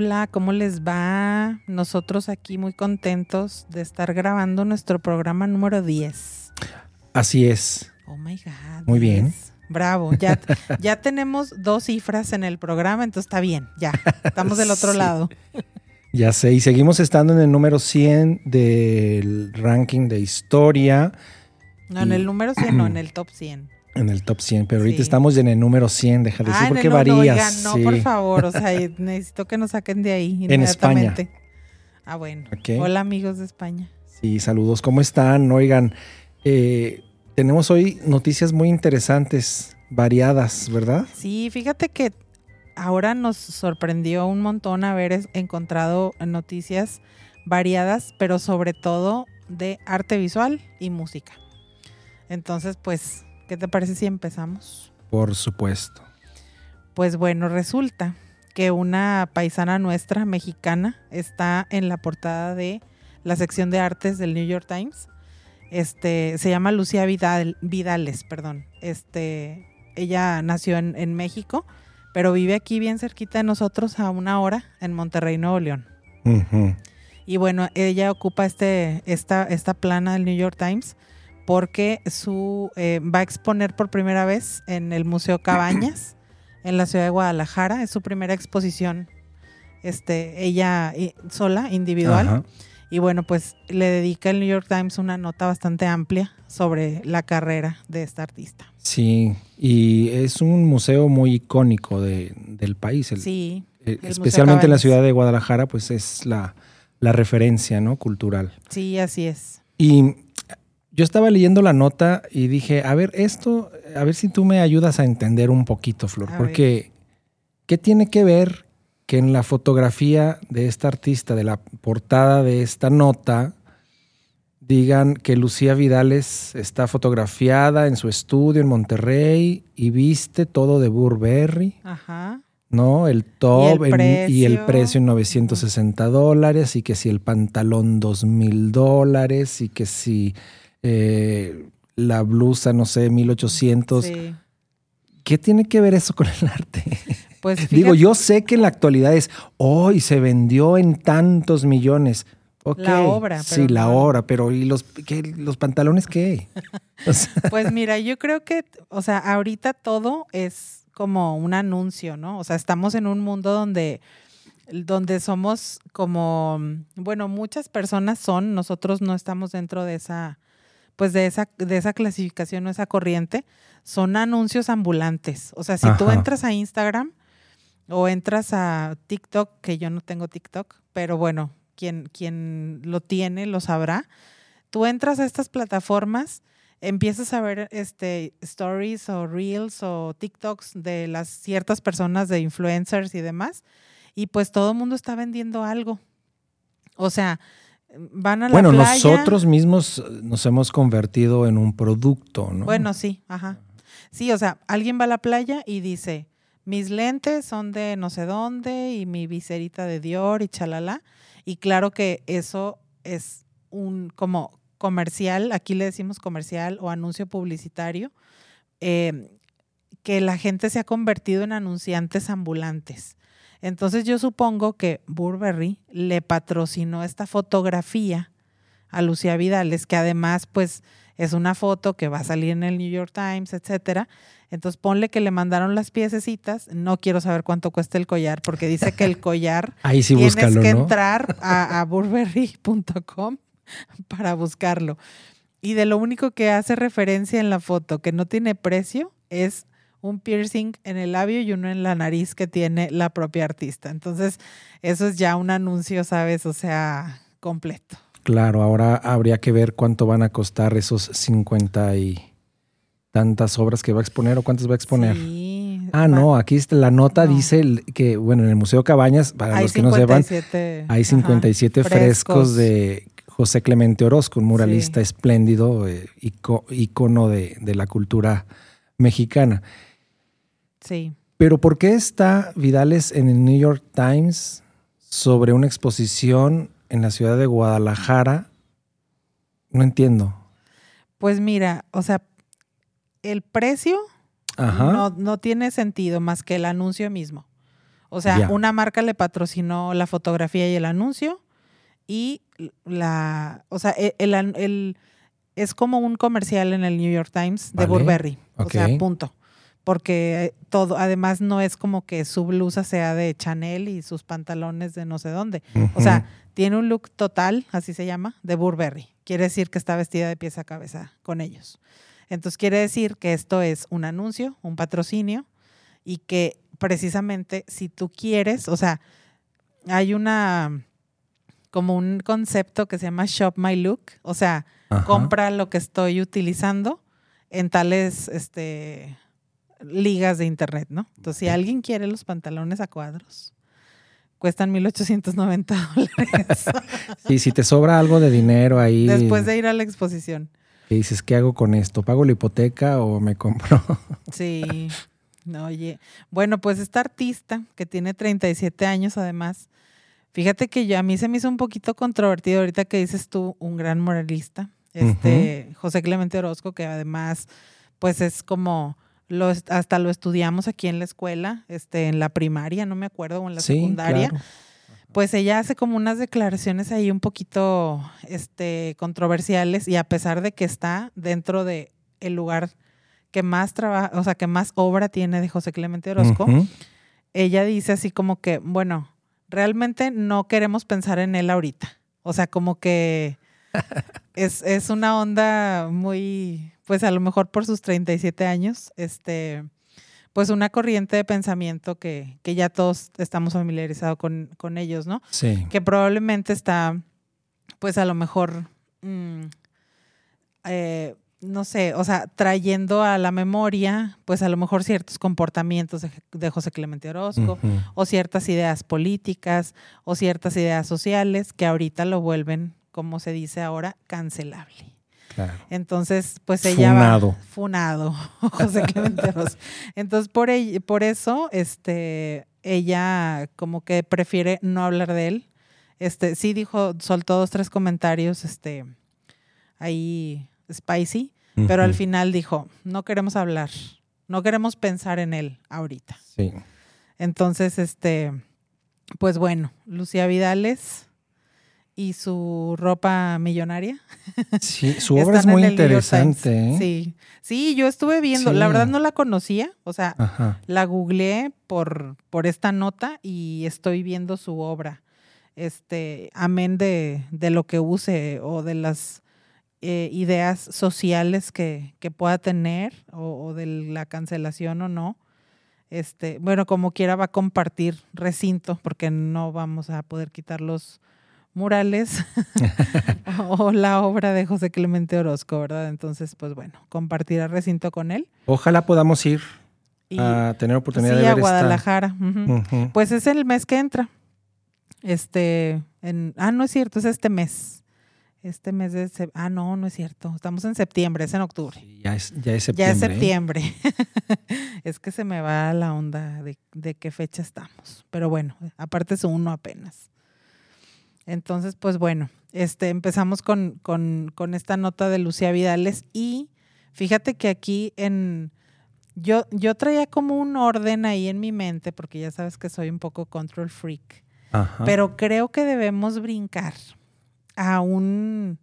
Hola, ¿cómo les va? Nosotros aquí muy contentos de estar grabando nuestro programa número 10. Así es. Oh my God. Muy bien. Bravo, ya, ya tenemos dos cifras en el programa, entonces está bien, ya, estamos del otro lado. Ya sé, y seguimos estando en el número 100 del ranking de historia. No, en el número 100, no, en el top 100. En el top 100, pero ahorita estamos en el número 100, deja de decir ah, porque no, varías. No, por favor, o sea, necesito que nos saquen de ahí En España. Ah, bueno. Hola amigos de España. Sí, saludos, ¿cómo están? Oigan, eh, tenemos hoy noticias muy interesantes, variadas, ¿verdad? Sí, fíjate que ahora nos sorprendió un montón haber encontrado noticias variadas, pero sobre todo de arte visual y música. Entonces, pues ¿Qué te parece si empezamos? Por supuesto. Pues bueno, resulta que una paisana nuestra, mexicana, está en la portada de la sección de artes del New York Times. Este, se llama Lucía Vidal, Vidales, perdón. Este, ella nació en, México, pero vive aquí bien cerquita de nosotros a una hora en Monterrey, Nuevo León. Y bueno, ella ocupa este, esta, esta plana del New York Times porque su, eh, va a exponer por primera vez en el Museo Cabañas, en la ciudad de Guadalajara. Es su primera exposición, este, ella sola, individual. Y bueno, pues le dedica el New York Times una nota bastante amplia sobre la carrera de esta artista. Sí, y es un museo muy icónico del país. sí. Eh, especialmente en la ciudad de Guadalajara, pues es la, la referencia, ¿no? Cultural. Sí, así es. Y yo estaba leyendo la nota y dije, a ver, esto, a ver si tú me ayudas a entender un poquito, Flor, porque ¿qué tiene que ver que en la fotografía de esta artista, de la portada de esta nota, digan que Lucía Vidales está fotografiada en su estudio en Monterrey y viste todo de Burberry? Ajá. ¿no? El top y el, precio en 960 dólares y que si el pantalón 2 mil dólares y que si eh, la blusa, no sé, 1800. ¿Qué tiene que ver eso con el arte? Pues Digo, yo sé que en la actualidad es, hoy se vendió en tantos millones. la obra. sí, la obra, pero ¿y los, los pantalones qué? pues mira, yo creo que, o sea, ahorita todo es como un anuncio, ¿no? O sea, estamos en un mundo donde donde somos como, bueno, muchas personas son, nosotros no estamos dentro de esa pues de esa, de esa clasificación o esa corriente, son anuncios ambulantes. O sea, si tú entras a Instagram o entras a TikTok, que yo no tengo TikTok, pero bueno, quien, quien lo tiene lo sabrá, tú entras a estas plataformas, empiezas a ver este, stories o reels o TikToks de las ciertas personas, de influencers y demás, y pues todo el mundo está vendiendo algo. O sea, van a la bueno, nosotros mismos nos hemos convertido en un producto, ¿no? Bueno, sí, ajá. Sí, o sea, alguien va a la playa y dice, mis lentes son de no sé dónde y mi viserita de Dior y chalala. Y claro que eso es un como comercial, aquí le decimos comercial o anuncio publicitario, eh, que la gente se ha convertido en anunciantes ambulantes. Entonces yo supongo que Burberry le patrocinó esta fotografía a Lucía Vidales, que además pues es una foto que va a salir en el New York Times, etcétera. Entonces ponle que le mandaron las piececitas. No quiero saber cuánto cuesta el collar, porque dice que el collar Ahí sí tienes que ¿no? entrar a, a burberry.com para buscarlo. Y de lo único que hace referencia en la foto que no tiene precio es un piercing en el labio y uno en la nariz que tiene la propia artista. Entonces, eso es ya un anuncio, ¿sabes? O sea, completo. Claro, ahora habría que ver cuánto van a costar esos 50 y tantas obras que va a exponer o cuántas va a exponer. Sí, Ah, no, aquí está- la nota No. dice que, bueno, en el Museo Cabañas, para hay los que no sepan, 57, hay ajá, 57 frescos. de José Clemente Orozco, un muralista Sí. espléndido, eh, ico- ícono de, de la cultura mexicana. Sí. Pero ¿por qué está Vidales en el New York Times sobre una exposición en la ciudad de Guadalajara? No entiendo. Pues mira, o sea, el precio Ajá. no, no tiene sentido más que el anuncio mismo. O sea, una marca le patrocinó la fotografía y el anuncio y la, o sea, e, el, el- el- es como un comercial en el New York Times de Vale. Burberry. O Ok. sea, punto. Porque todo, además no es como que su blusa sea de Chanel y sus pantalones de no sé dónde. O sea, tiene un look total, así se llama, de Burberry. Quiere decir que está vestida de pies a cabeza con ellos. Entonces quiere decir que esto es un anuncio, un patrocinio y que precisamente si tú quieres, o sea, hay una como un concepto que se llama shop my look, o sea, Ajá. compra lo que estoy utilizando en tales este ligas de internet, ¿no? Entonces, si alguien quiere los pantalones a cuadros, cuestan 1890 dólares Y si te sobra algo de dinero ahí, después de ir a la exposición. que dices, ¿qué hago con esto? ¿Pago la hipoteca o me compro? Sí. No, oye. Bueno, pues esta artista que tiene 37 años además, fíjate que yo, a mí se me hizo un poquito controvertido ahorita que dices tú, un gran moralista, este José Clemente Orozco, que además, pues es como, lo, hasta lo estudiamos aquí en la escuela, este, en la primaria, no me acuerdo, o en la sí, secundaria. claro. Pues ella hace como unas declaraciones ahí un poquito este, controversiales y a pesar de que está dentro de el lugar que más trabaja, o sea, que más obra tiene de José Clemente Orozco, ella dice así como que, bueno, realmente no queremos pensar en él ahorita. O sea, como que es, es una onda muy, pues a lo mejor por sus 37 años, este, pues una corriente de pensamiento que, que ya todos estamos familiarizados con, con ellos, ¿no? Sí. que probablemente está, pues a lo mejor, mm, eh, no sé, o sea, trayendo a la memoria, pues a lo mejor ciertos comportamientos de, de José Clemente Orozco, o ciertas ideas políticas, o ciertas ideas sociales que ahorita lo vuelven, como se dice ahora, cancelable. Claro. Entonces, pues ella Funado. va funado, José Clemente Orozco. Entonces, por, ell- por eso, este, ella como que prefiere no hablar de él. Este, sí dijo, soltó dos, tres comentarios, este, ahí spicy, pero al final dijo, no queremos hablar, no queremos pensar en él ahorita. Sí. Entonces, este, pues bueno, Lucía Vidales y su ropa millonaria. Sí, su obra es muy interesante. ¿eh? Sí, sí, yo estuve viendo, la verdad no la conocía, o sea, Ajá. la googleé por, por esta nota y estoy viendo su obra. Este, amén de, de lo que use o de las eh, ideas sociales que, que pueda tener o, o de la cancelación o no. Este, bueno, como quiera va a compartir recinto porque no vamos a poder quitar los murales o la obra de José Clemente Orozco, ¿verdad? Entonces, pues bueno, compartirá recinto con él. Ojalá podamos ir Y, a tener oportunidad sí, de a ver esta- Guadalajara. Pues es el mes que entra. Este, en, ah, no es cierto, es este mes. Este mes de, ah, no, no es cierto. Estamos en septiembre, es en octubre. Sí, ya, es, ya es septiembre. Ya es ¿eh? septiembre. es que se me va la onda de, de qué fecha estamos. Pero bueno, aparte es uno apenas. Entonces, pues bueno, este, empezamos con, con, con esta nota de Lucía Vidales y fíjate que aquí en... Yo, yo traía como un orden ahí en mi mente, porque ya sabes que soy un poco control freak, Ajá. pero creo que debemos brincar a un,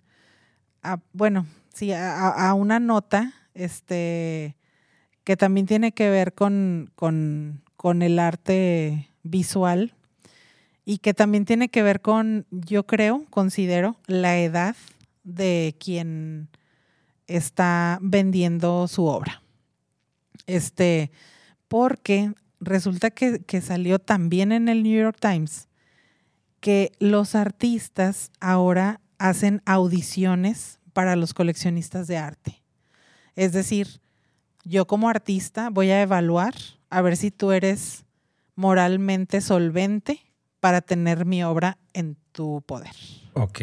a- bueno, sí, a, a- a una nota, este, que también tiene que ver con, con, con el arte visual y que también tiene que ver con, yo creo, considero, la edad de quien está vendiendo su obra. Este, porque resulta que, que salió también en el New York Times que los artistas ahora hacen audiciones para los coleccionistas de arte. Es decir, yo como artista voy a evaluar a ver si tú eres moralmente solvente para tener mi obra en tu poder. Ok.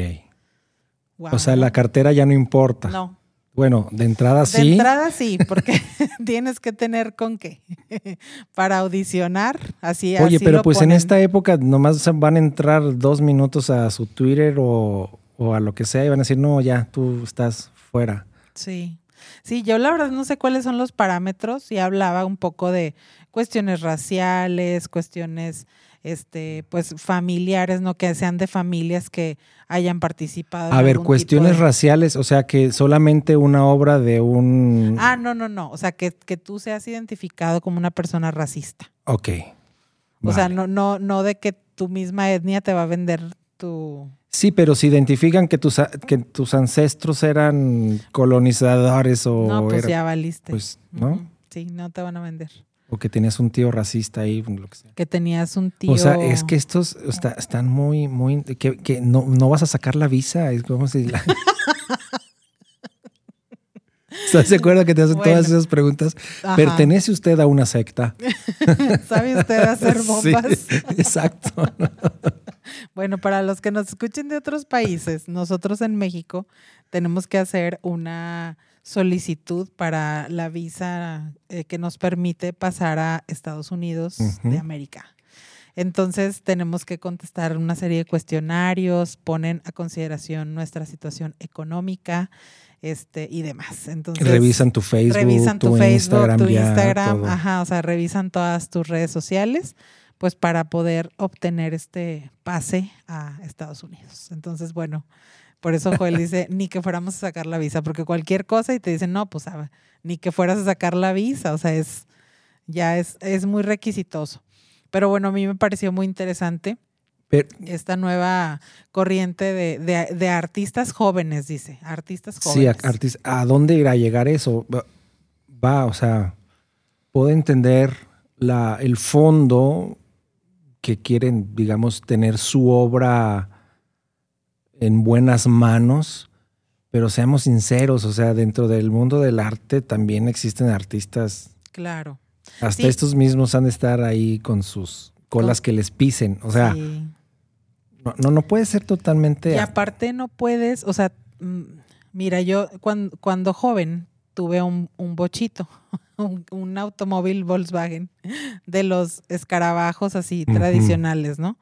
O sea, la cartera ya no importa. No. Bueno, de entrada sí. De entrada sí, porque tienes que tener con qué. Para audicionar, así Oye, pero pues en esta época nomás van a entrar dos minutos a su Twitter o, o a lo que sea y van a decir, no, ya, tú estás fuera. Sí. Sí, yo la verdad no sé cuáles son los parámetros y hablaba un poco de cuestiones raciales, cuestiones este, pues familiares, no que sean de familias que hayan participado. A ver, cuestiones raciales, o sea, que solamente una obra de un... Ah, no, no, no, o sea, que, que tú seas identificado como una persona racista. Ok. O sea, no, no, no de que tu misma etnia te va a vender tu... Sí, pero si identifican que tus, que tus ancestros eran colonizadores o... No, pues ya valiste. Pues, ¿no? Sí, no te van a vender. O que tenías un tío racista ahí, lo que sea. Que tenías un tío. O sea, es que estos están muy, muy. que, no, no, vas a sacar la visa. Es como si. La... ¿Estás de acuerdo que te hacen todas esas preguntas? ¿Pertenece usted a una secta? ¿Sabe usted hacer bombas? Sí, exacto. bueno, para los que nos escuchen de otros países, nosotros en México tenemos que hacer una solicitud para la visa eh, que nos permite pasar a Estados Unidos de América. Entonces tenemos que contestar una serie de cuestionarios, ponen a consideración nuestra situación económica este, y demás. Entonces, revisan tu Facebook, revisan tu, Facebook, tu Instagram, ajá, o sea, revisan todas tus redes sociales, pues para poder obtener este pase a Estados Unidos. Entonces, bueno, por eso Joel dice, ni que fuéramos a sacar la visa, porque cualquier cosa y te dicen, no, pues ah, ni que fueras a sacar la visa, o sea, es ya es, es muy requisitoso. Pero bueno, a mí me pareció muy interesante esta nueva corriente de, artistas jóvenes, dice, artistas jóvenes. Sí, ¿a dónde irá a llegar eso? Va, o sea, puedo entender la, el fondo que quieren, digamos, tener su obra en buenas manos, pero seamos sinceros, o sea, dentro del mundo del arte también existen artistas. Claro. Hasta estos mismos han de estar ahí con sus colas que les pisen, o sea, no, no, puede ser totalmente... Y aparte no puedes, o sea, mm, mira, yo cuando, cuando joven tuve un, bochito, un, automóvil Volkswagen de los escarabajos así tradicionales, ¿no?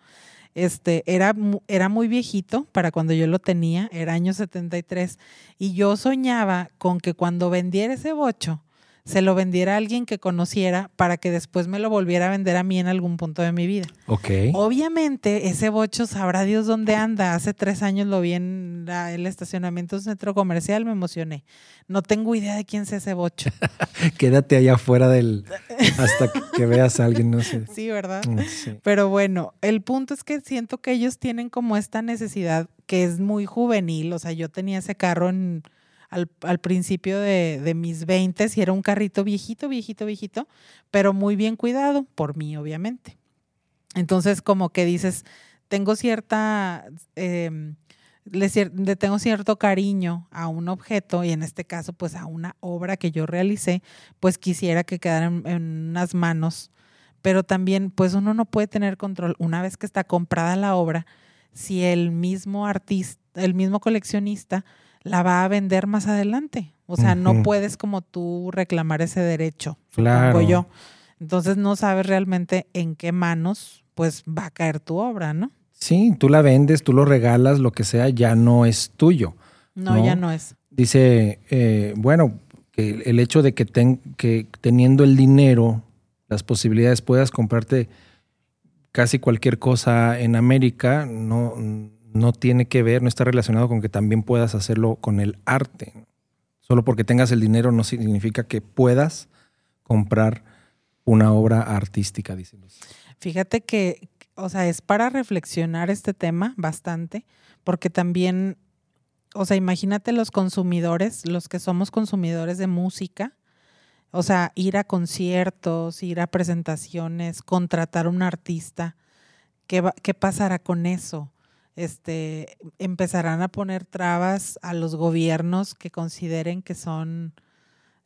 Este, era, era muy viejito para cuando yo lo tenía, era año 73, y yo soñaba con que cuando vendiera ese bocho, se lo vendiera a alguien que conociera para que después me lo volviera a vender a mí en algún punto de mi vida. Ok. Obviamente, ese bocho sabrá Dios dónde anda. Hace tres años lo vi en el estacionamiento de un centro comercial, me emocioné. No tengo idea de quién es ese bocho. Quédate allá afuera del. hasta que veas a alguien, no sé. Sí, ¿verdad? Mm, Pero bueno, el punto es que siento que ellos tienen como esta necesidad que es muy juvenil. O sea, yo tenía ese carro en al, principio de, mis 20 y era un carrito viejito, viejito, viejito, pero muy bien cuidado, por mí obviamente. Entonces como que dices, tengo cierta, em, le, tengo cierto cariño a un objeto y en este caso pues a una obra que yo realicé, pues quisiera que quedara en, en unas manos, pero también pues uno no puede tener control una vez que está comprada la obra, si el mismo artista, el mismo coleccionista, la va a vender más adelante. O sea, no puedes como tú reclamar ese derecho, claro. yo. Entonces no sabes realmente en qué manos pues va a caer tu obra, ¿no? Sí, tú la vendes, tú lo regalas, lo que sea, ya no es tuyo. No, ya no es. Dice, eh, bueno, que el hecho de que, que teniendo el dinero, las posibilidades puedas comprarte casi cualquier cosa en América, no, no tiene que ver, no está relacionado con que también puedas hacerlo con el arte. Solo porque tengas el dinero no significa que puedas comprar una obra artística, dicen. Fíjate que, o sea, es para reflexionar este tema bastante, porque también, o sea, imagínate los consumidores, los que somos consumidores de música, O sea, ir a conciertos, ir a presentaciones, contratar un artista. ¿Qué, ¿Qué pasará con eso? Este, empezarán a poner trabas a los gobiernos que consideren que son,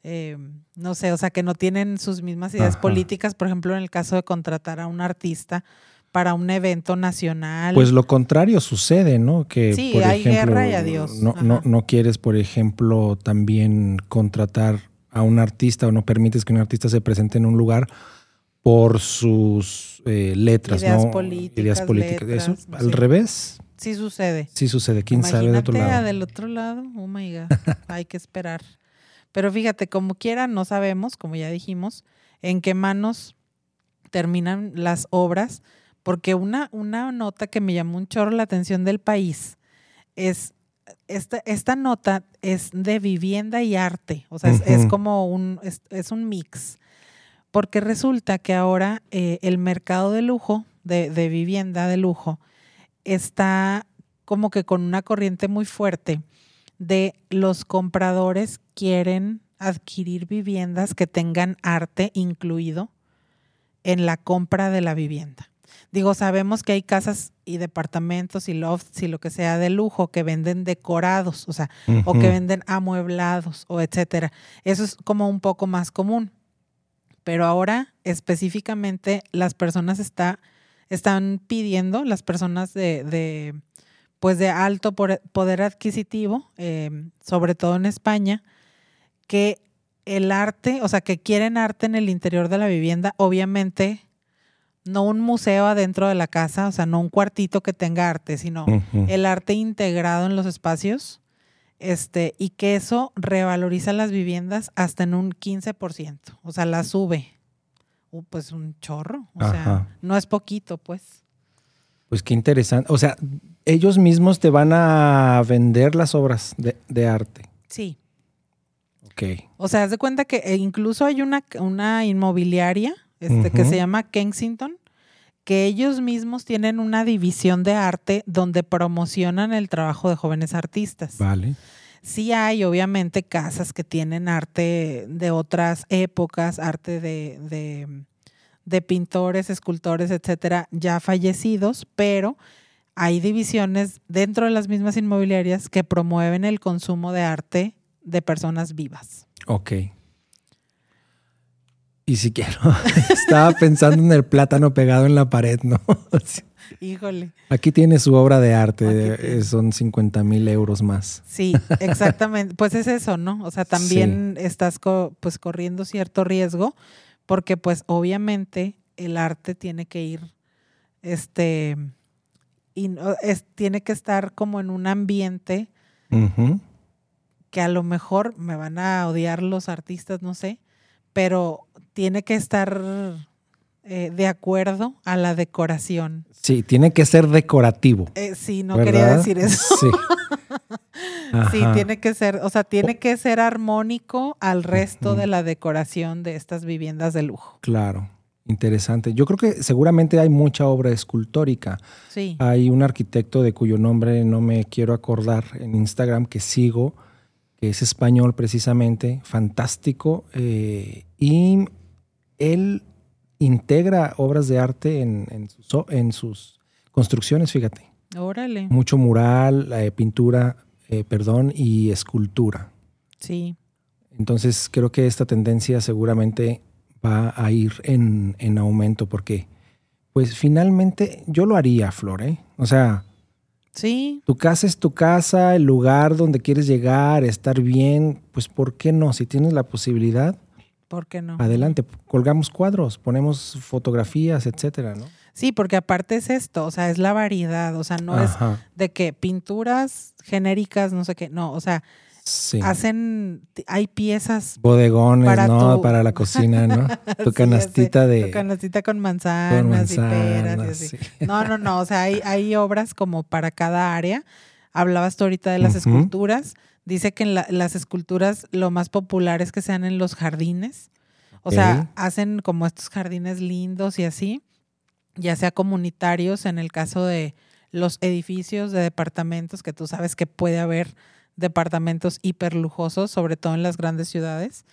eh, no sé, o sea, que no tienen sus mismas ideas políticas, por ejemplo, en el caso de contratar a un artista para un evento nacional. Pues lo contrario sucede, ¿no? Que, sí, hay guerra y adiós. No, no, no quieres, por ejemplo, también contratar a un artista o no permites que un artista se presente en un lugar por sus eh, letras, Ideas ¿no? políticas, Ideas políticas. letras, Eso, al revés, Sí sucede. sí sucede. ¿Quién sabe de Imagínate otro lado? del otro lado. Oh my God. Hay que esperar. Pero fíjate, como quiera, no sabemos, como ya dijimos, en qué manos terminan las obras, porque una, una nota que me llamó un chorro la atención del país es. Esta, esta nota es de vivienda y arte, o sea, es, es Ujú. como un, es, es un mix, porque resulta que ahora eh, el mercado de lujo, de, de vivienda de lujo, está como que con una corriente muy fuerte de los compradores quieren adquirir viviendas que tengan arte incluido en la compra de la vivienda. Digo, sabemos que hay casas y departamentos y lofts y lo que sea de lujo que venden decorados, o sea, o que venden amueblados o etcétera. Eso es como un poco más común. Pero ahora específicamente las personas está, están pidiendo, las personas de, de, pues de alto poder adquisitivo, eh, sobre todo en España, que el arte, o sea, que quieren arte en el interior de la vivienda, obviamente no un museo adentro de la casa, o sea, no un cuartito que tenga arte, sino el arte integrado en los espacios, este, y que eso revaloriza las viviendas hasta en un 15%, o sea, la sube. Uh, pues un chorro, o sea, no es poquito, pues. Pues qué interesante. O sea, ellos mismos te van a vender las obras de, de arte. Sí. Ok. O sea, haz de cuenta que eh, incluso hay una, una inmobiliaria este, que se llama Kensington, que ellos mismos tienen una división de arte donde promocionan el trabajo de jóvenes artistas. Vale. Sí hay, obviamente, casas que tienen arte de otras épocas, arte de, de, de pintores, escultores, etcétera, ya fallecidos, pero hay divisiones dentro de las mismas inmobiliarias que promueven el consumo de arte de personas vivas. Ok. Y si quiero, estaba pensando en el plátano pegado en la pared, ¿no? Híjole. Aquí tiene su obra de arte, eh, son 50 mil euros más. Sí, exactamente. Pues es eso, ¿no? O sea, también estás co- pues corriendo cierto riesgo porque pues obviamente el arte tiene que ir, este, y no- es, tiene que estar como en un ambiente que a lo mejor me van a odiar los artistas, no sé, pero tiene que estar eh, de acuerdo a la decoración. Sí, tiene que ser decorativo. Eh, sí, no quería decir eso. Sí. Sí, tiene que ser, o sea, tiene que ser armónico al resto de la decoración de estas viviendas de lujo. Claro, interesante. Yo creo que seguramente hay mucha obra escultórica. Sí. Hay un arquitecto de cuyo nombre no me quiero acordar en Instagram que sigo, que es español precisamente, fantástico, eh, y él integra obras de arte en, en sus, o- en sus construcciones, fíjate. Órale. Mucho mural, eh, pintura, eh, perdón, y escultura. Sí. Entonces creo que esta tendencia seguramente va a ir en, en aumento porque, pues finalmente yo lo haría, Flor, ¿eh? O sea, Sí. tu casa es tu casa, el lugar donde quieres llegar, estar bien, pues ¿por qué no? Si tienes la posibilidad, ¿Por qué no? adelante, colgamos cuadros, ponemos fotografías, etcétera, ¿no? Sí, porque aparte es esto, o sea, es la variedad, o sea, no es de que pinturas genéricas, no sé qué, no, o sea, sí. hacen, hay piezas. Bodegones, para ¿no? tu- Para la cocina, ¿no? Tu canastita de... Tu canastita con con manzanas, y peras y así. sí. No, no, no, o sea, hay, hay obras como para cada área. Hablabas tú ahorita de las esculturas. Dice que en la- las esculturas lo más popular es que sean en los jardines. O sea, hacen como estos jardines lindos y así, ya sea comunitarios en el caso de los edificios de departamentos, que tú sabes que puede haber departamentos hiperlujosos, sobre todo en las grandes ciudades.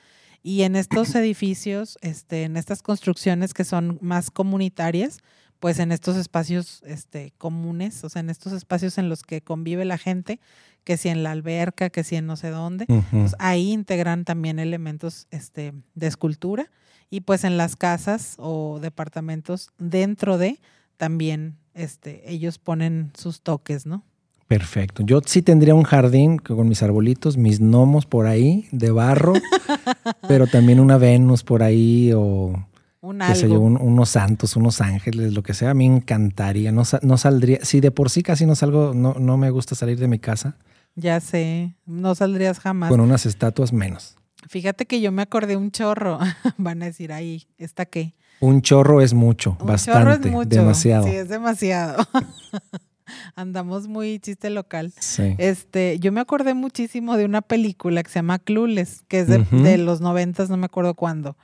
Y en estos edificios, este, en estas construcciones que son más comunitarias, pues en estos espacios este, comunes, o sea, en estos espacios en los que convive la gente, que si en la alberca, que si en no sé dónde, pues ahí integran también elementos este, de escultura y pues en las casas o departamentos dentro de también este, ellos ponen sus toques, ¿no? Perfecto. Yo sí tendría un jardín con mis arbolitos, mis gnomos por ahí de barro, pero también una Venus por ahí o unos santos, unos ángeles, lo que sea, a mí me encantaría. No, no saldría, si de por sí casi no salgo, no, no me gusta salir de mi casa. Ya sé, no saldrías jamás. Con unas estatuas menos. Fíjate que yo me acordé un chorro. Van a decir ahí, ¿esta qué? Un chorro es mucho, bastante, es mucho. demasiado. Sí, es demasiado. Andamos muy chiste local. Sí. Este, yo me acordé muchísimo de una película que se llama Clueless, que es de, los noventas, no me acuerdo cuándo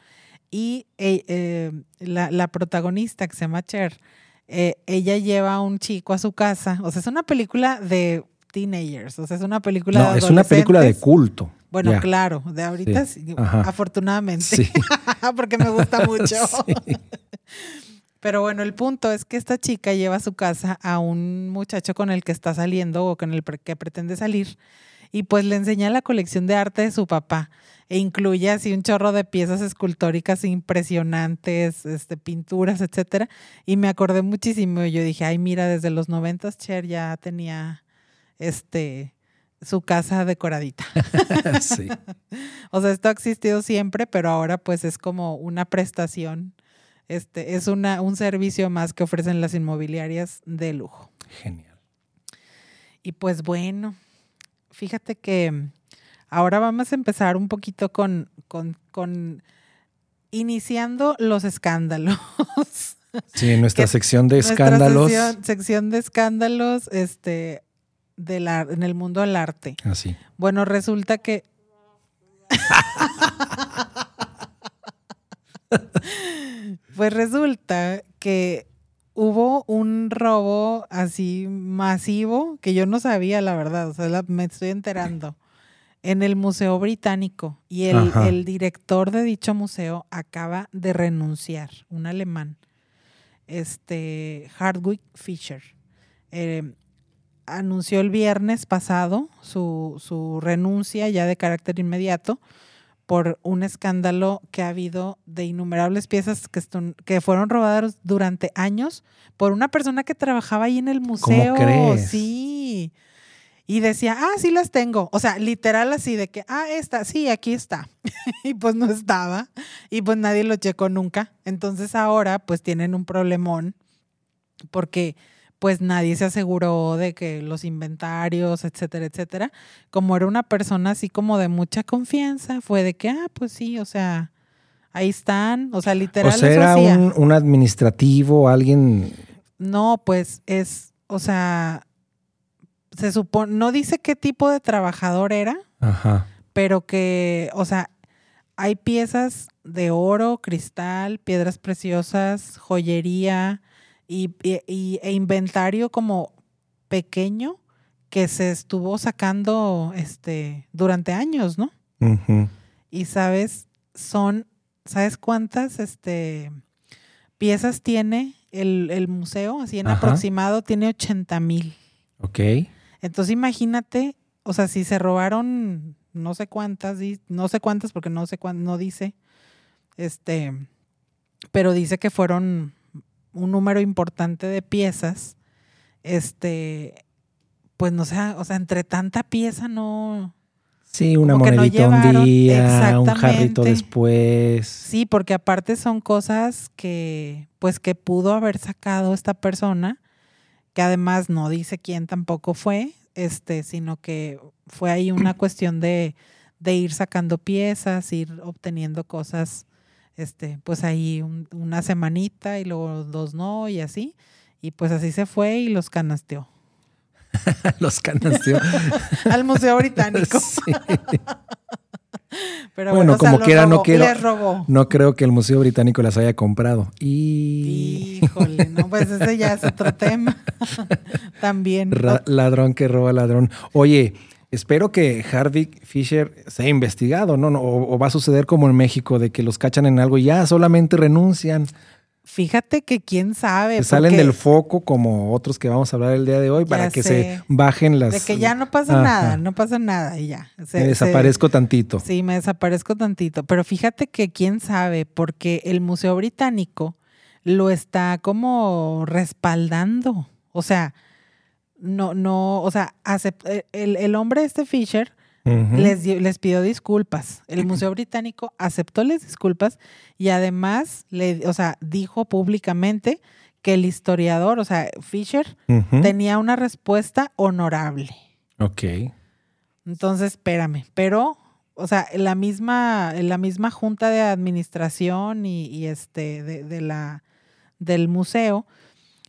y eh, eh, la, protagonista que se llama Cher, eh, ella lleva a un chico a su casa. O sea, es una película de teenagers. O sea, es una película no, es una película de culto. Bueno, claro, de ahorita sí, afortunadamente, sí. porque me gusta mucho. Pero bueno, el punto es que esta chica lleva a su casa a un muchacho con el que está saliendo o con el que pretende salir y pues le enseña la colección de arte de su papá e incluye así un chorro de piezas escultóricas impresionantes, este, pinturas, etcétera. Y me acordé muchísimo. Yo dije, ay, mira, desde los noventas Cher ya tenía este su casa decoradita. sí. o sea, esto ha existido siempre, pero ahora pues es como una prestación. Este, es una, un servicio más que ofrecen las inmobiliarias de lujo. Genial. Y pues bueno, fíjate que Ahora vamos a empezar un poquito con, con, iniciando los escándalos. Sí, en nuestra sección de escándalos. Sección, sección, de escándalos este, de la, en el mundo del arte. Así. Ah, bueno, resulta que. pues resulta que hubo un robo así masivo que yo no sabía, la verdad. O sea, me estoy enterando en el Museo Británico y el, director de dicho museo acaba de renunciar, un alemán, este Hardwick Fischer. Eh, anunció el viernes pasado su, su, renuncia ya de carácter inmediato por un escándalo que ha habido de innumerables piezas que, que fueron robadas durante años por una persona que trabajaba ahí en el museo. Sí y decía, ah, sí las tengo. O sea, literal así de que, ah, esta, sí, aquí está. y pues no estaba. Y pues nadie lo checó nunca. Entonces ahora pues tienen un problemón porque pues nadie se aseguró de que los inventarios, etcétera, etcétera. Como era una persona así como de mucha confianza, fue de que, ah, pues sí, o sea, ahí están. O sea, literal. O sea, era un, un administrativo, alguien. No, pues es, o sea, se supone, no dice qué tipo de trabajador era, pero que, o sea, hay piezas de oro, cristal, piedras preciosas, joyería y, e inventario como pequeño que se estuvo sacando este, durante años, ¿no? Y sabes, son, ¿sabes cuántas este, piezas tiene el, museo? Así en aproximado tiene 80 mil. Ok. Entonces imagínate, o sea, si se robaron no sé cuántas, no sé cuántas porque no sé cuántas, no dice, este, pero dice que fueron un número importante de piezas, este, pues no sé, o sea, entre tanta pieza no... Sí, una monedita un día, un jarrito después. Sí, porque aparte son cosas que, pues que pudo haber sacado esta persona que además no dice quién tampoco fue, este, sino que fue ahí una cuestión de, ir sacando piezas, ir obteniendo cosas, este, pues ahí una semanita y luego dos no y así. Y pues así se fue y los canasteó. los canasteó. Al Museo Británico. Pero bueno, como quiera, no quiero. No creo que el Museo Británico las haya comprado. Y. Híjole, no, pues ese ya es otro tema. También. ladrón que roba ladrón. Oye, Espero que Harvick Fisher sea investigado, ¿no? no o, o, va a suceder como en México, de que los cachan en algo y ya solamente renuncian. Fíjate que quién sabe. Salen del foco como otros que vamos a hablar el día de hoy para que se bajen las... De que ya no pasa nada, no pasa nada y ya. me desaparezco tantito. Sí, me desaparezco tantito. Pero fíjate que quién sabe, porque el Museo Británico lo está como respaldando. O sea, no, no, o sea, el, el hombre este Fisher les, les pidió disculpas. El Museo Británico aceptó las disculpas y además, le, o sea, dijo públicamente que el historiador, o sea, Fisher, tenía una respuesta honorable. Ok. Entonces, espérame, pero, o sea, la misma, la misma junta de administración y, este, de, de, la, del museo,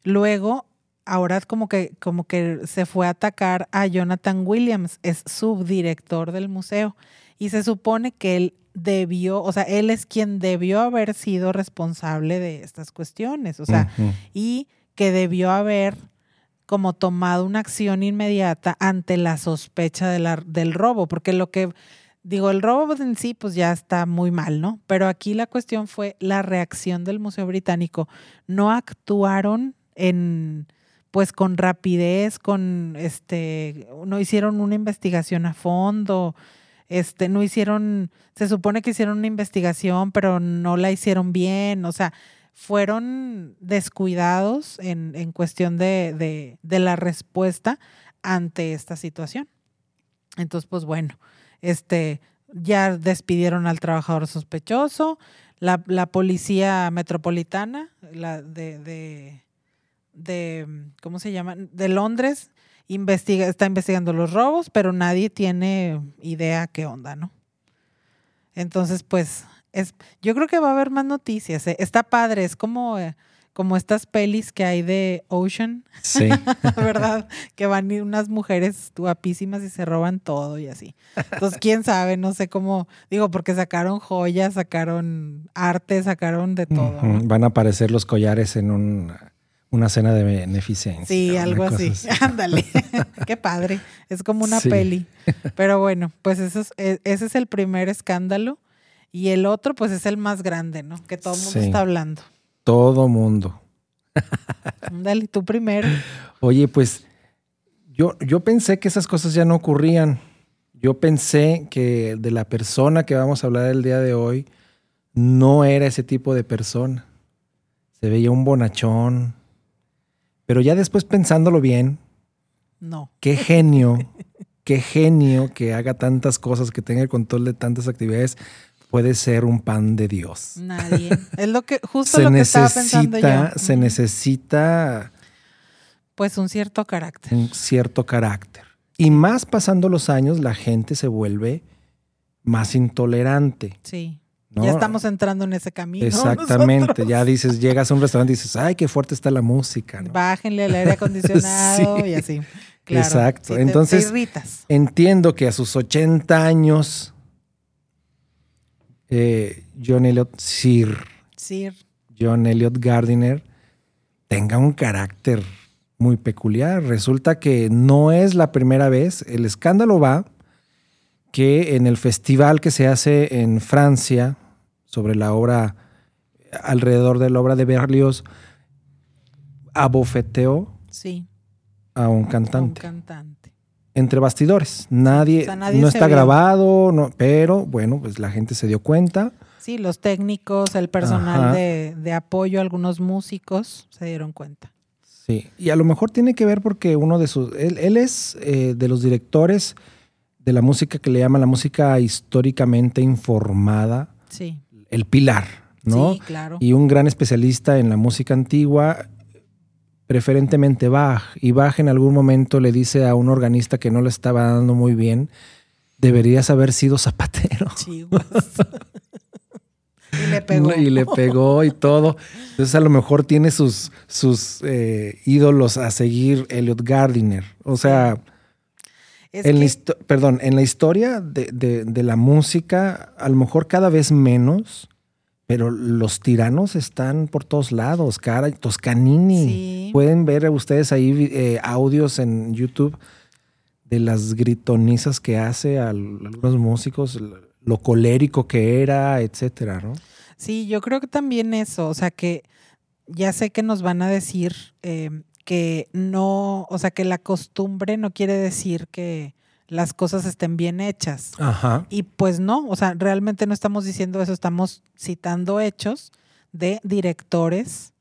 luego ahora como que, como que se fue a atacar a Jonathan Williams, es subdirector del museo. Y se supone que él debió, o sea, él es quien debió haber sido responsable de estas cuestiones, o sea, y que debió haber como tomado una acción inmediata ante la sospecha de la, del robo, porque lo que, digo, el robo en sí pues ya está muy mal, ¿no? Pero aquí la cuestión fue la reacción del Museo Británico. No actuaron en, pues con rapidez, con este, no hicieron una investigación a fondo, este, no hicieron, se supone que hicieron una investigación, pero no la hicieron bien, o sea, fueron descuidados en, en cuestión de, de, de, la respuesta ante esta situación. Entonces, pues bueno, este, ya despidieron al trabajador sospechoso, la, la policía metropolitana, la de, de de, ¿cómo se llama? De Londres investiga, está investigando los robos, pero nadie tiene idea qué onda, ¿no? Entonces, pues, es, yo creo que va a haber más noticias. ¿eh? Está padre, es como, eh, como estas pelis que hay de Ocean. Sí. ¿Verdad? Que van unas mujeres guapísimas y se roban todo y así. Entonces, quién sabe, no sé cómo, digo, porque sacaron joyas, sacaron arte, sacaron de todo. Van a aparecer los collares en un una cena de beneficencia. Sí, algo así. Ándale. Qué padre. Es como una peli. Pero bueno, pues eso es, e, ese es el primer escándalo. Y el otro, pues es el más grande, ¿no? Que todo el mundo está hablando. Todo mundo. Ándale, tú primero. Oye, pues yo, yo pensé que esas cosas ya no ocurrían. Yo pensé que de la persona que vamos a hablar el día de hoy no era ese tipo de persona. Se veía un bonachón, pero ya después pensándolo bien, no. Qué genio, qué genio que haga tantas cosas, que tenga el control de tantas actividades, puede ser un pan de Dios. Nadie. Es lo que justo lo que estaba pensando yo. Se necesita pues un cierto carácter. Un cierto carácter. Y más pasando los años, la gente se vuelve más intolerante. Sí. Ya estamos entrando en ese camino. Exactamente. Ya dices, llegas a un restaurante y dices, ay, qué fuerte está la música. Bájenle el aire acondicionado y así. Exacto. Entonces, entiendo que a sus 80 años, eh, John Elliot Sir, Sir, John Elliot Gardiner, tenga un carácter muy peculiar. Resulta que no es la primera vez. El escándalo va que en el festival que se hace en Francia sobre la obra, alrededor de la obra de Berlioz, abofeteó sí. a un cantante. Un cantante. Entre bastidores. Nadie, no está grabado, no, pero bueno, pues la gente se dio cuenta. Sí, los técnicos, el personal de, apoyo, algunos músicos se dieron cuenta. Sí, y a lo mejor tiene que ver porque uno de sus, él, es eh, de los directores de la música que le llama la música históricamente informada. Sí. El pilar, ¿no? Sí, claro. Y un gran especialista en la música antigua, preferentemente Bach. Y Bach en algún momento le dice a un organista que no le estaba dando muy bien, deberías haber sido zapatero. Sí, y le pegó. Y le pegó y todo. Entonces a lo mejor tiene sus, sus eh, ídolos a seguir Elliot Gardiner. O sea en perdón, en la historia de, la música, a lo mejor cada vez menos, pero los tiranos están por todos lados. Cara, Toscanini. Pueden ver ustedes ahí eh, audios en YouTube de las gritonizas que hace a algunos músicos, lo colérico que era, etcétera, ¿no? Sí, yo creo que también eso, o sea que ya sé que nos van a decir em, que no, o sea que la costumbre no quiere decir que las cosas estén bien hechas. Ajá. Y pues no, o sea, realmente no estamos diciendo eso, estamos citando hechos de directores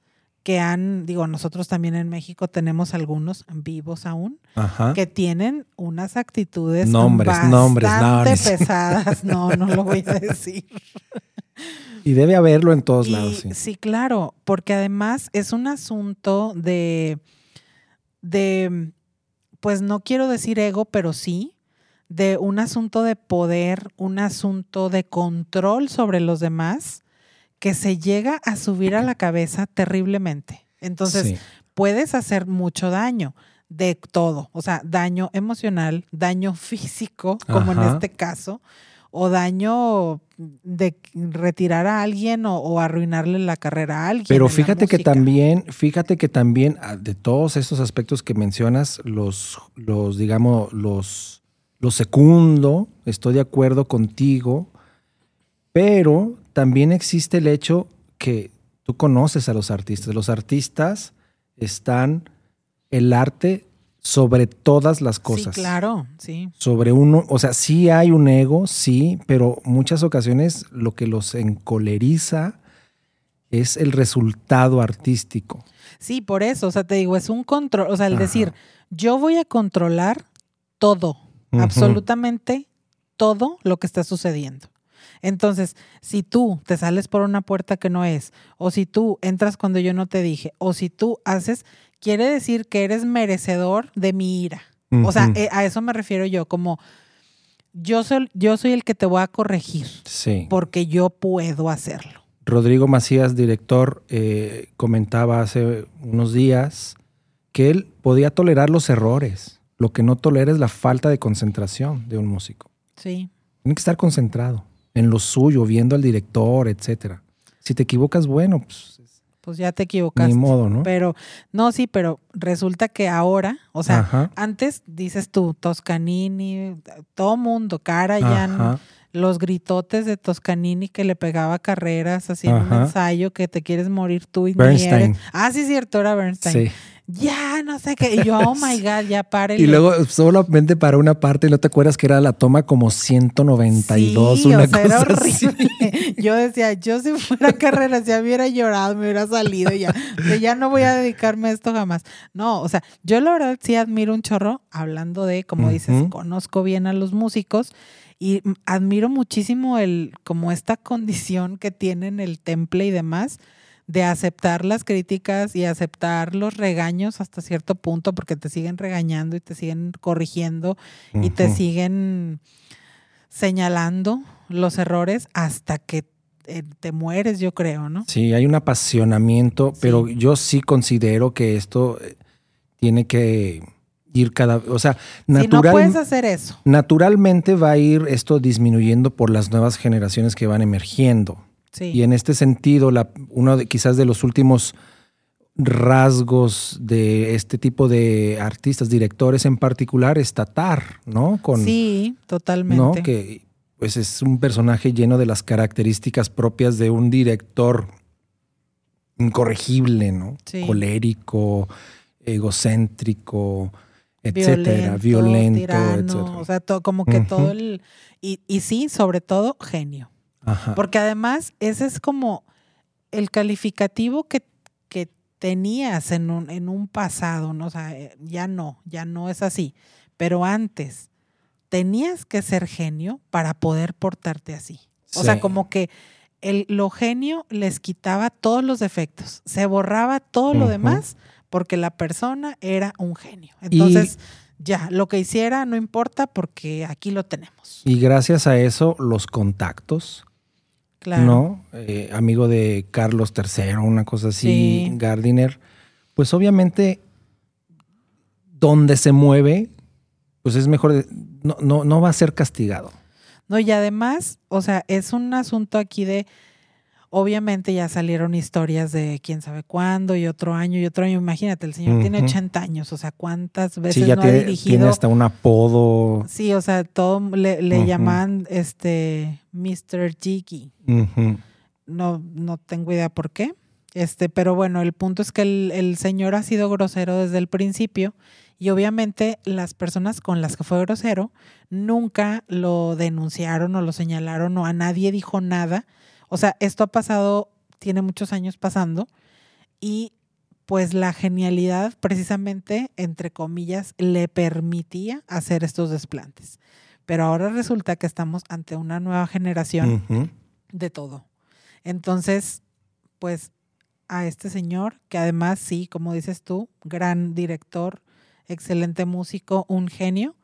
que han, digo, nosotros también en México tenemos algunos vivos aún, Ajá. que tienen unas actitudes Nombres, bastante nombres, no, ni- pesadas. No, no lo voy a decir. Y debe haberlo en todos Y- lados, sí. sí, claro, porque además es un asunto de, de, pues no quiero decir ego, pero sí, de un asunto de poder, un asunto de control sobre los demás que se llega a subir a la cabeza terriblemente. Entonces, Sí. puedes hacer mucho daño de todo, o sea, daño emocional, daño físico, como en este caso, o daño de retirar a alguien o, o arruinarle la carrera a alguien. Pero fíjate que también, fíjate que también ah, de todos estos aspectos que mencionas, los, los digamos, los, los secundo, estoy de acuerdo contigo, pero también existe el hecho que tú conoces a los artistas. Los artistas están el arte sobre todas las cosas. Sí, claro, sí. sobre uno, o sea, sí hay un ego, sí, pero muchas ocasiones lo que los encoleriza es el resultado artístico. Sí, por eso, o sea, te digo, es un control, o sea, el Ajá. decir, yo voy a controlar todo, absolutamente todo lo que está sucediendo. Entonces, si tú te sales por una puerta que no es, o si tú entras cuando yo no te dije, o si tú haces, quiere decir que eres merecedor de mi ira. O sea, eh, a eso me refiero yo, como yo soy, yo soy el que te voy a corregir, sí. porque yo puedo hacerlo. Rodrigo Macías, director, eh, comentaba hace unos días que él podía tolerar los errores. Lo que no tolera es la falta de concentración de un músico. Sí. Tiene que estar concentrado en lo suyo, viendo al director, etcétera. Si te equivocas, bueno, pues Pues ya te equivocaste. ni modo, ¿no? Pero, no, sí, pero resulta que ahora, o sea, Ajá. antes dices tú, Toscanini, todo mundo, Karajan, Ajá. los gritotes de Toscanini que le pegaba carreras en un ensayo que te quieres morir tú y ni Bernstein. eres. Ah, sí, cierto, era Bernstein. Sí. Ya, no sé qué. Y yo, oh my God, ya párele. Y luego solamente para una parte, ¿no te acuerdas que era la toma como 192? Sí, una o sea, era cosa así? horrible. Yo decía, yo si fuera carrera, si hubiera llorado, me hubiera salido ya. De ya no voy a dedicarme a esto jamás. No, o sea, yo la verdad sí admiro un chorro, hablando de, como dices, conozco bien a los músicos y admiro muchísimo el, como esta condición que tienen el temple y demás de aceptar las críticas y aceptar los regaños hasta cierto punto porque te siguen regañando y te siguen corrigiendo y te siguen señalando los errores hasta que eh, te mueres, yo creo, ¿no? Sí, hay un apasionamiento, Sí. pero yo sí considero que esto eh, tiene que ir cada... O sea, Si no natural- puedes hacer eso. naturalmente va a ir esto disminuyendo por las nuevas generaciones que van emergiendo. Sí. Y en este sentido, la, uno de, quizás de los últimos rasgos de este tipo de artistas, directores en particular, es Tatar, ¿no? Con, sí, totalmente. ¿no? Que pues es un personaje lleno de las características propias de un director incorregible, ¿no? Sí. Colérico, egocéntrico, etcétera, violento, tirano, etcétera. O sea, to- como que todo el. Y, y sí, sobre todo, genio. Ajá. Porque además, ese es como el calificativo que, que tenías en un, en un pasado, ¿no? O sea, eh, ya no, ya no es así. Pero antes, tenías que ser genio para poder portarte así. O sea, como que el, lo genio les quitaba todos los defectos, se borraba todo lo demás porque la persona era un genio. Entonces, ya, lo que hiciera no importa porque aquí lo tenemos. Y gracias a eso, los contactos, Claro. ¿no? Eh, amigo de Carlos III, una cosa así, Sí. Gardiner. Pues obviamente, donde se mueve, pues es mejor, no, no, no va a ser castigado. No, y además, o sea, es un asunto aquí de, Obviamente ya salieron historias de quién sabe cuándo y otro año y otro año. Imagínate, el señor tiene 80 años, o sea, ¿cuántas veces sí, ya no tiene, ha dirigido? tiene hasta un apodo. Sí, o sea, todo le, le llaman este Mr. Jiggy. No, no tengo idea por qué. Este, pero bueno, el punto es que el, el señor ha sido grosero desde el principio y obviamente las personas con las que fue grosero nunca lo denunciaron o lo señalaron o a nadie dijo nada o sea, esto ha pasado, tiene muchos años pasando y pues la genialidad precisamente, entre comillas, le permitía hacer estos desplantes. Pero ahora resulta que estamos ante una nueva generación de todo. Entonces, pues a este señor, que además sí, como dices tú, gran director, excelente músico, un genio,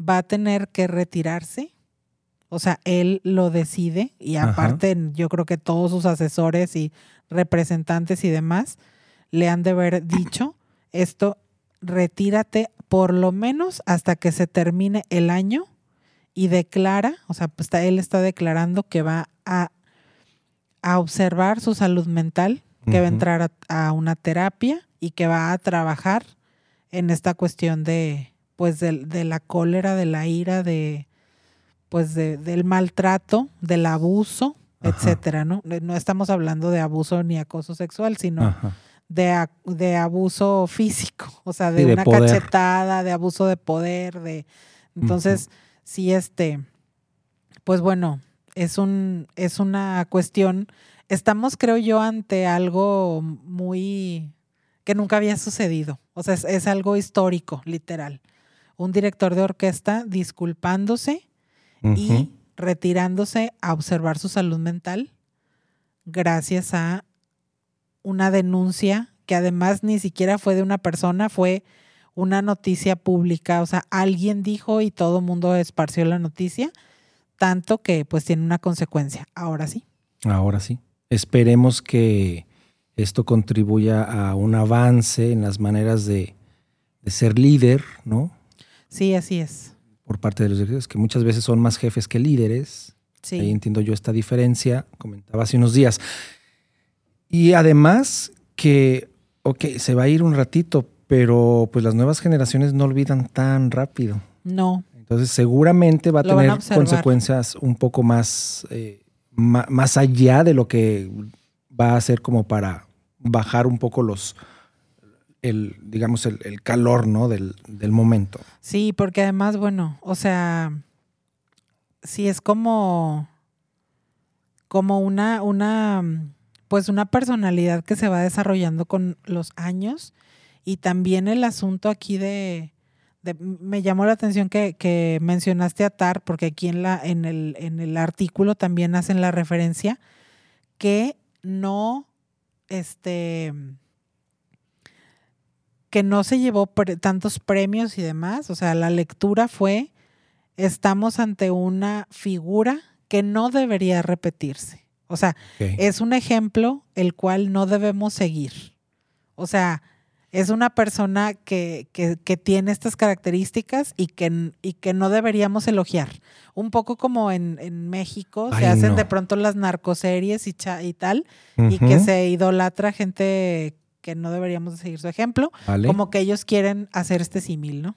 va a tener que retirarse o sea, él lo decide y aparte yo creo que todos sus asesores y representantes y demás le han de haber dicho esto, retírate por lo menos hasta que se termine el año y declara, o sea, pues él está declarando que va a, a observar su salud mental, que va a entrar a, una terapia y que va a trabajar en esta cuestión de, pues, de la cólera, de la ira, de, pues del maltrato, del abuso, etcétera, ¿no? No estamos hablando de abuso ni acoso sexual, sino de, de, abuso físico, o sea, de, una cachetada, de abuso de poder, de entonces, sí, este, pues bueno, es un, es una cuestión. Estamos, creo yo, ante algo muy que nunca había sucedido. O sea, es, es algo histórico, literal. Un director de orquesta disculpándose y retirándose a observar su salud mental gracias a una denuncia que además ni siquiera fue de una persona, fue una noticia pública, o sea, alguien dijo y todo el mundo esparció la noticia, tanto que pues tiene una consecuencia. Ahora sí. Ahora sí. Esperemos que esto contribuya a un avance en las maneras de, de ser líder, ¿no? Sí, así es por parte de los directivos, que muchas veces son más jefes que líderes. Sí. Ahí entiendo yo esta diferencia, comentaba hace unos días. Y además que, ok, se va a ir un ratito, pero pues las nuevas generaciones no olvidan tan rápido. No. Entonces seguramente va a tener consecuencias un poco más, eh, más allá de lo que va a ser como para bajar un poco los, el, digamos, el, calor, ¿no? Del, momento. Sí, porque además, bueno, o sea, sí es como, como una, una, pues una personalidad que se va desarrollando con los años y también el asunto aquí de, me llamó la atención que, que, mencionaste a TAR, porque aquí en, la, en, el, en el artículo también hacen la referencia que no, este, que no se llevó tantos premios y demás. O sea, la lectura fue, estamos ante una figura que no debería repetirse. O sea, es un ejemplo el cual no debemos seguir. O sea, es una persona que, que, tiene estas características y que, y que no deberíamos elogiar. Un poco como en, en México se hacen de pronto las narcoseries y, y tal, y que se idolatra gente que no deberíamos seguir su ejemplo, como que ellos quieren hacer este símil, ¿no?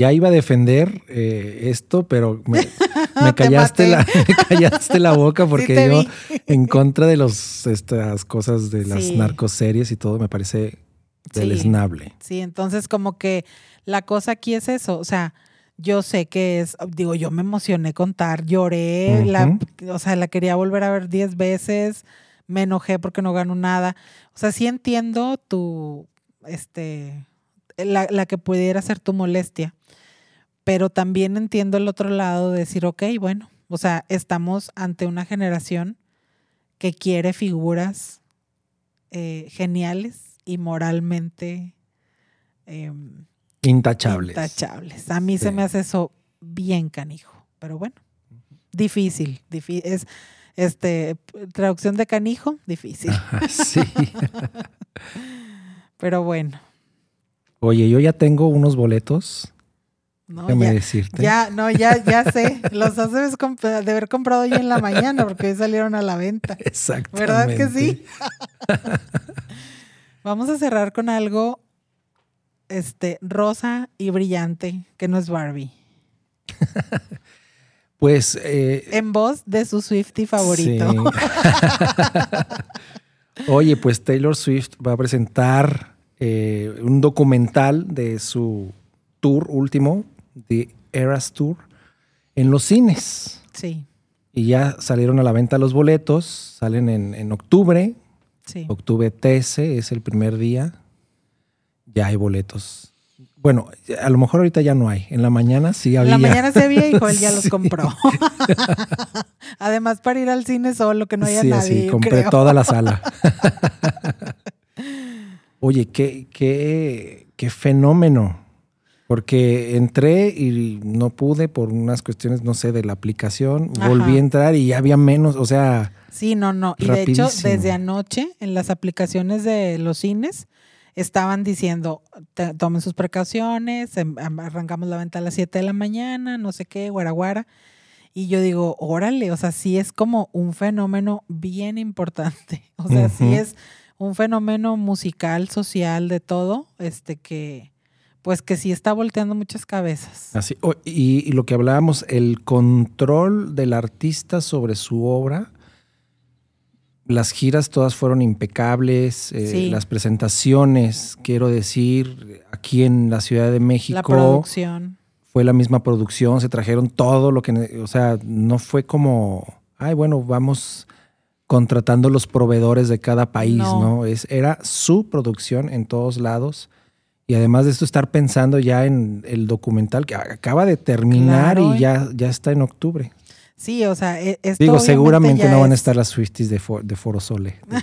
Ya iba a defender eh, esto, pero me, callaste la, callaste la boca porque yo, en contra de los, estas cosas de las narcoseries y todo, me parece deleznable. Sí. entonces como que la cosa aquí es eso, o sea, yo sé que es, digo, yo me emocioné contar, lloré, la, o sea, la quería volver a ver diez veces, me enojé porque no gano nada. O sea, sí entiendo tu, este, la, la que pudiera ser tu molestia, pero también entiendo el otro lado de decir, ok, bueno, o sea, estamos ante una generación que quiere figuras eh, geniales y moralmente em, intachables. intachables. A mí se me hace eso bien canijo, pero bueno, difícil, difícil. Es, este, traducción de canijo, difícil. sí. Pero bueno. Oye, yo ya tengo unos boletos No, Déjame ya, decirte. ya, no, ya, ya sé. Los has de haber comprado hoy en la mañana porque hoy salieron a la venta. Exactamente. ¿Verdad que sí? Vamos a cerrar con algo este, rosa y brillante, que no es Barbie. Pues eh, En voz de su Swifty favorito. Sí. Oye, pues Taylor Swift va a presentar eh, un documental de su tour último, The Eras Tour, en los cines. Sí, Y ya salieron a la venta los boletos, salen en, en octubre, sí. octubre 13 es el primer día, ya hay boletos. Bueno, a lo mejor ahorita ya no hay, en la mañana sí En había. la mañana se había y Joel ya los Sí. compró. Además, para ir al cine solo, que no haya sí, nadie. yo compré creo. toda la sala. Oye, qué, qué, qué fenómeno. Porque entré y no pude por unas cuestiones, no sé, de la aplicación. Ajá. Volví a entrar y ya había menos, o sea, Sí, no, no. Y de hecho, desde anoche, en las aplicaciones de los cines, estaban diciendo, "Te- tomen sus precauciones, em- am- arrancamos la venta a las 7 de la mañana, no sé qué, guaraguara. Y yo digo, órale, o sea, sí es como un fenómeno bien importante. O sea, sí es un fenómeno musical, social, de todo, este que, pues que sí está volteando muchas cabezas. así. Y lo que hablábamos, el control del artista sobre su obra. Las giras todas fueron impecables, eh, Sí. las presentaciones, quiero decir, aquí en la Ciudad de México. La producción. fue la misma producción, se trajeron todo lo que, o sea, no fue como, ay, bueno, vamos contratando los proveedores de cada país, No. ¿no? Es, era su producción en todos lados. Y además de esto, estar pensando ya en el documental que acaba de terminar Claro, y ¿eh? ya, ya está en octubre. Sí, o sea, e- esto Digo, seguramente no van a es- estar las Swifties de, For- de Foro Sole de-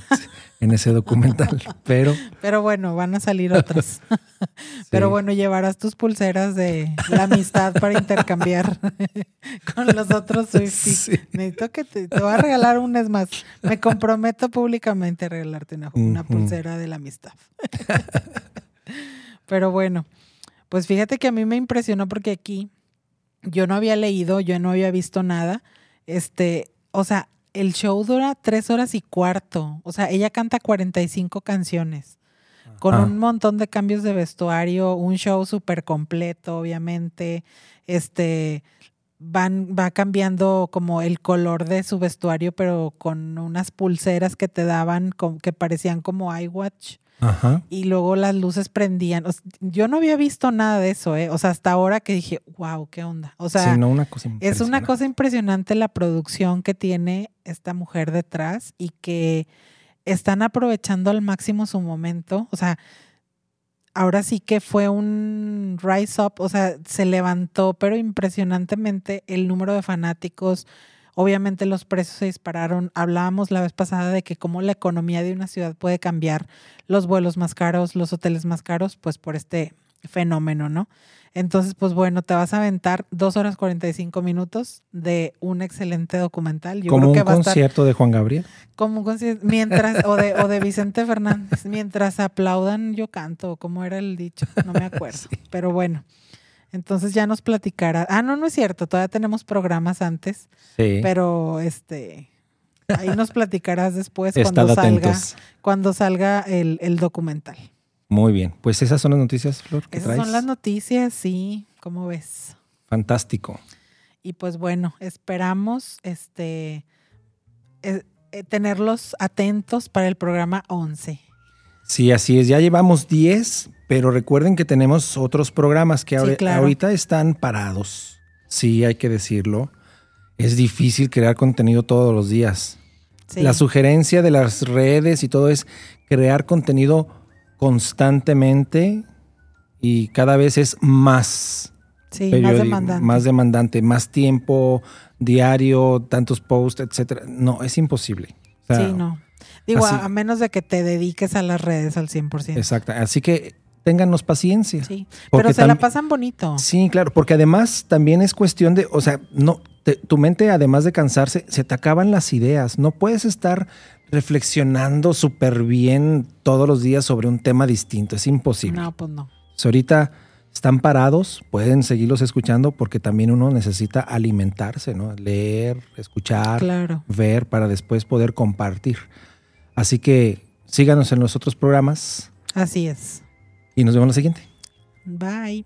en ese documental, pero Pero bueno, van a salir otras. Pero bueno, llevarás tus pulseras de la amistad para intercambiar con los otros Swifties. Sí. Necesito que te, te voy a regalar un es más. Me comprometo públicamente a regalarte una, una pulsera de la amistad. Pero bueno, pues fíjate que a mí me impresionó porque aquí yo no había leído, yo no había visto nada. Este, o sea, el show dura tres horas y cuarto. O sea, ella canta 45 canciones con Ajá. un montón de cambios de vestuario, un show súper completo, obviamente. Este van, va cambiando como el color de su vestuario, pero con unas pulseras que te daban, con- que parecían como iWatch. Ajá. Y luego las luces prendían. O sea, yo no había visto nada de eso, ¿eh? O sea, hasta ahora que dije, wow, qué onda. O sea, Sí, no, una cosa es una cosa impresionante la producción que tiene esta mujer detrás y que están aprovechando al máximo su momento. O sea, ahora sí que fue un rise up, o sea, se levantó, pero impresionantemente el número de fanáticos. Obviamente los precios se dispararon. Hablábamos la vez pasada de que cómo la economía de una ciudad puede cambiar los vuelos más caros, los hoteles más caros, pues por este fenómeno, ¿no? Entonces, pues bueno, te vas a aventar dos horas 45 minutos de un excelente documental. Yo Como creo un a estar concierto de Juan Gabriel. como un concierto, mientras, o de, o de Vicente Fernández, mientras aplaudan, yo canto, como era el dicho, no me acuerdo. Pero bueno, entonces ya nos platicará. Ah, no, no es cierto, todavía tenemos programas antes, Sí. pero este ahí nos platicarás después cuando salga, cuando salga el, el documental. Muy bien. Pues esas son las noticias, Flor, que Esas traes. son las noticias, sí, ¿cómo ves? Fantástico. Y pues bueno, esperamos este eh, eh, tenerlos atentos para el programa 11. Sí, así es. Ya llevamos 10, pero recuerden que tenemos otros programas que Sí, ahori- claro. ahorita están parados. Sí, hay que decirlo. Es difícil crear contenido todos los días. Sí. La sugerencia de las redes y todo es crear contenido constantemente y cada vez es más. Sí, más demandante. más demandante, más tiempo diario, tantos posts, etcétera. No, es imposible. O sea, sí, no. Digo, así- a, menos de que te dediques a las redes al 100%. Exacto. Así que ténganos paciencia. Sí, pero se la pasan bonito. Sí, claro, porque además también es cuestión de, o sea, no, te- tu mente además de cansarse, se te acaban las ideas. No puedes estar reflexionando súper bien todos los días sobre un tema distinto. Es imposible. No, pues no. O sea, ahorita están parados, pueden seguirlos escuchando porque también uno necesita alimentarse, ¿no? Leer, escuchar, Claro. ver para después poder compartir. Así que síganos en los otros programas Así es. y nos vemos en la siguiente. Bye.